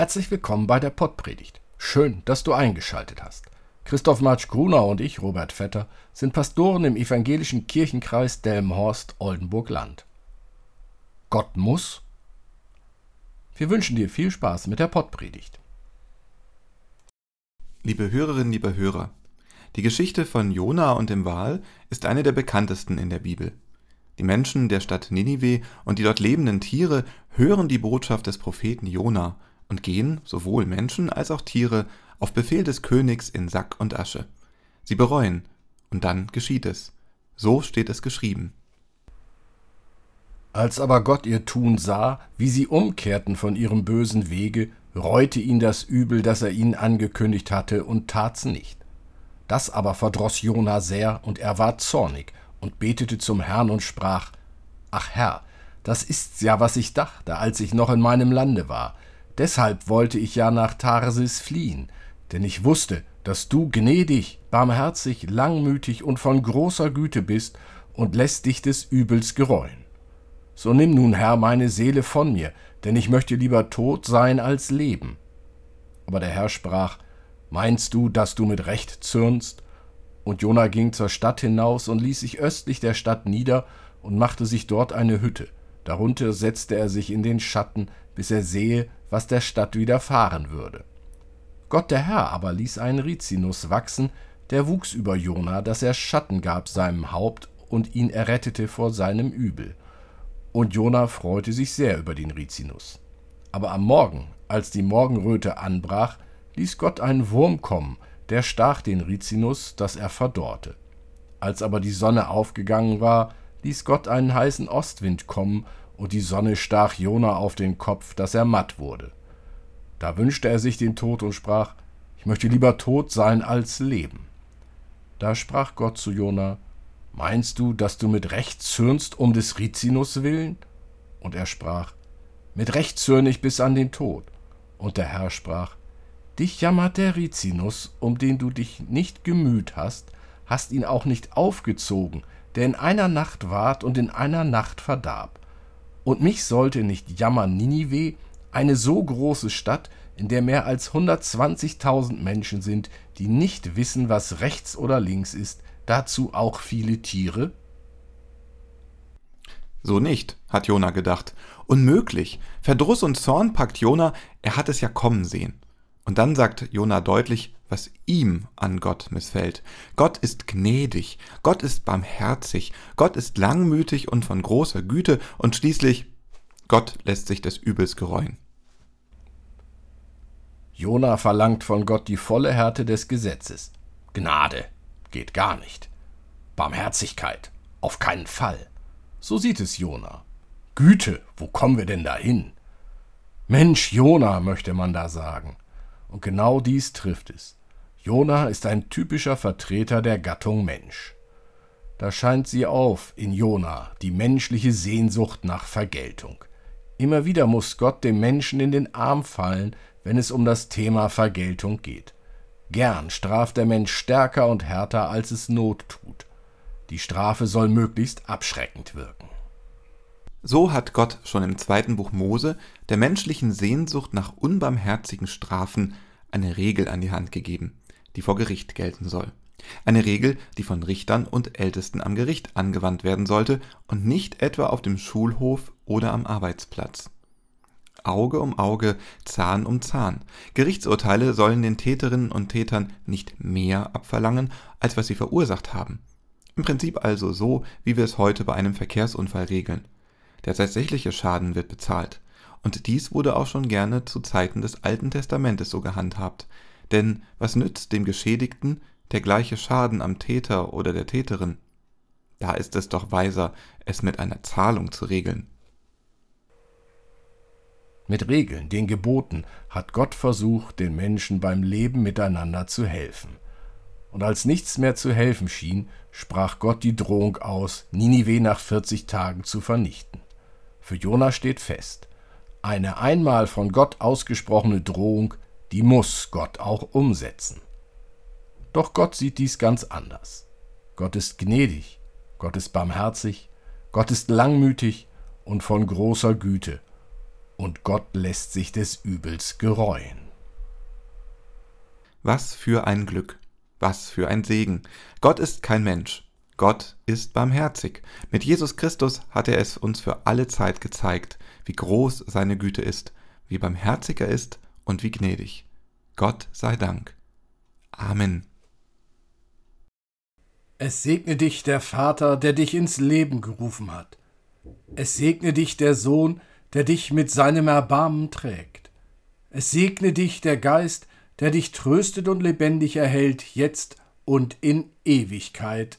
Herzlich willkommen bei der Pottpredigt. Schön, dass du eingeschaltet hast. Christoph Marsch Gruner und ich, Robert Vetter, sind Pastoren im evangelischen Kirchenkreis Delmenhorst-Oldenburg-Land. Gott muss? Wir wünschen dir viel Spaß mit der Pottpredigt. Liebe Hörerinnen, liebe Hörer, die Geschichte von Jona und dem Wal ist eine der bekanntesten in der Bibel. Die Menschen der Stadt Ninive und die dort lebenden Tiere hören die Botschaft des Propheten Jona und gehen, sowohl Menschen als auch Tiere, auf Befehl des Königs in Sack und Asche. Sie bereuen, und dann geschieht es. So steht es geschrieben. Als aber Gott ihr Tun sah, wie sie umkehrten von ihrem bösen Wege, reute ihn das Übel, das er ihnen angekündigt hatte, und tat's nicht. Das aber verdroß Jona sehr, und er war zornig und betete zum Herrn und sprach: Ach Herr, das ist's ja, was ich dachte, als ich noch in meinem Lande war. Deshalb wollte ich ja nach Tarsis fliehen, denn ich wusste, dass du gnädig, barmherzig, langmütig und von großer Güte bist und lässt dich des Übels gereuen. So nimm nun, Herr, meine Seele von mir, denn ich möchte lieber tot sein als leben. Aber der Herr sprach, Meinst du, dass du mit Recht zürnst? Und Jona ging zur Stadt hinaus und ließ sich östlich der Stadt nieder und machte sich dort eine Hütte. Darunter setzte er sich in den Schatten, bis er sehe, was der Stadt widerfahren würde. Gott der Herr aber ließ einen Rizinus wachsen, der wuchs über Jona, dass er Schatten gab seinem Haupt und ihn errettete vor seinem Übel. Und Jona freute sich sehr über den Rizinus. Aber am Morgen, als die Morgenröte anbrach, ließ Gott einen Wurm kommen, der stach den Rizinus, dass er verdorrte. Als aber die Sonne aufgegangen war, ließ Gott einen heißen Ostwind kommen, und die Sonne stach Jona auf den Kopf, dass er matt wurde. Da wünschte er sich den Tod und sprach, ich möchte lieber tot sein als leben. Da sprach Gott zu Jona, Meinst du, dass du mit Recht zürnst um des Rizinus willen? Und er sprach, Mit Recht zürn ich bis an den Tod. Und der Herr sprach, Dich jammert der Rizinus, um den du dich nicht gemüht hast, hast ihn auch nicht aufgezogen, der in einer Nacht ward und in einer Nacht verdarb. Und mich sollte nicht jammern Ninive, eine so große Stadt, in der mehr als 120.000 Menschen sind, die nicht wissen, was rechts oder links ist, dazu auch viele Tiere? So nicht, hat Jona gedacht. Unmöglich. Verdruss und Zorn packt Jona, er hat es ja kommen sehen. Und dann sagt Jona deutlich, was ihm an Gott missfällt. Gott ist gnädig, Gott ist barmherzig, Gott ist langmütig und von großer Güte und schließlich Gott lässt sich des Übels gereuen. Jona verlangt von Gott die volle Härte des Gesetzes. Gnade geht gar nicht. Barmherzigkeit auf keinen Fall. So sieht es Jona. Güte, wo kommen wir denn dahin? Mensch, Jona, möchte man da sagen. Und genau dies trifft es. Jona ist ein typischer Vertreter der Gattung Mensch. Da scheint sie auf in Jona, die menschliche Sehnsucht nach Vergeltung. Immer wieder muss Gott dem Menschen in den Arm fallen, wenn es um das Thema Vergeltung geht. Gern straft der Mensch stärker und härter, als es Not tut. Die Strafe soll möglichst abschreckend wirken. So hat Gott schon im zweiten Buch Mose der menschlichen Sehnsucht nach unbarmherzigen Strafen eine Regel an die Hand gegeben die vor Gericht gelten soll. Eine Regel, die von Richtern und Ältesten am Gericht angewandt werden sollte und nicht etwa auf dem Schulhof oder am Arbeitsplatz. Auge um Auge, Zahn um Zahn. Gerichtsurteile sollen den Täterinnen und Tätern nicht mehr abverlangen, als was sie verursacht haben. Im Prinzip also so, wie wir es heute bei einem Verkehrsunfall regeln. Der tatsächliche Schaden wird bezahlt. Und dies wurde auch schon gerne zu Zeiten des Alten Testamentes so gehandhabt. Denn was nützt dem Geschädigten der gleiche Schaden am Täter oder der Täterin? Da ist es doch weiser, es mit einer Zahlung zu regeln. Mit Regeln, den Geboten, hat Gott versucht, den Menschen beim Leben miteinander zu helfen. Und als nichts mehr zu helfen schien, sprach Gott die Drohung aus, Ninive nach 40 Tagen zu vernichten. Für Jona steht fest, eine einmal von Gott ausgesprochene Drohung die muss Gott auch umsetzen. Doch Gott sieht dies ganz anders. Gott ist gnädig, Gott ist barmherzig, Gott ist langmütig und von großer Güte. und Gott lässt sich des Übels gereuen. Was für ein Glück, was für ein Segen. Gott ist kein Mensch, Gott ist barmherzig. Mit Jesus Christus hat er es uns für alle Zeit gezeigt, wie groß seine Güte ist, wie barmherzig er ist und wie gnädig. Gott sei Dank. Amen. Es segne dich der Vater, der dich ins Leben gerufen hat. Es segne dich der Sohn, der dich mit seinem Erbarmen trägt. Es segne dich der Geist, der dich tröstet und lebendig erhält, jetzt und in Ewigkeit.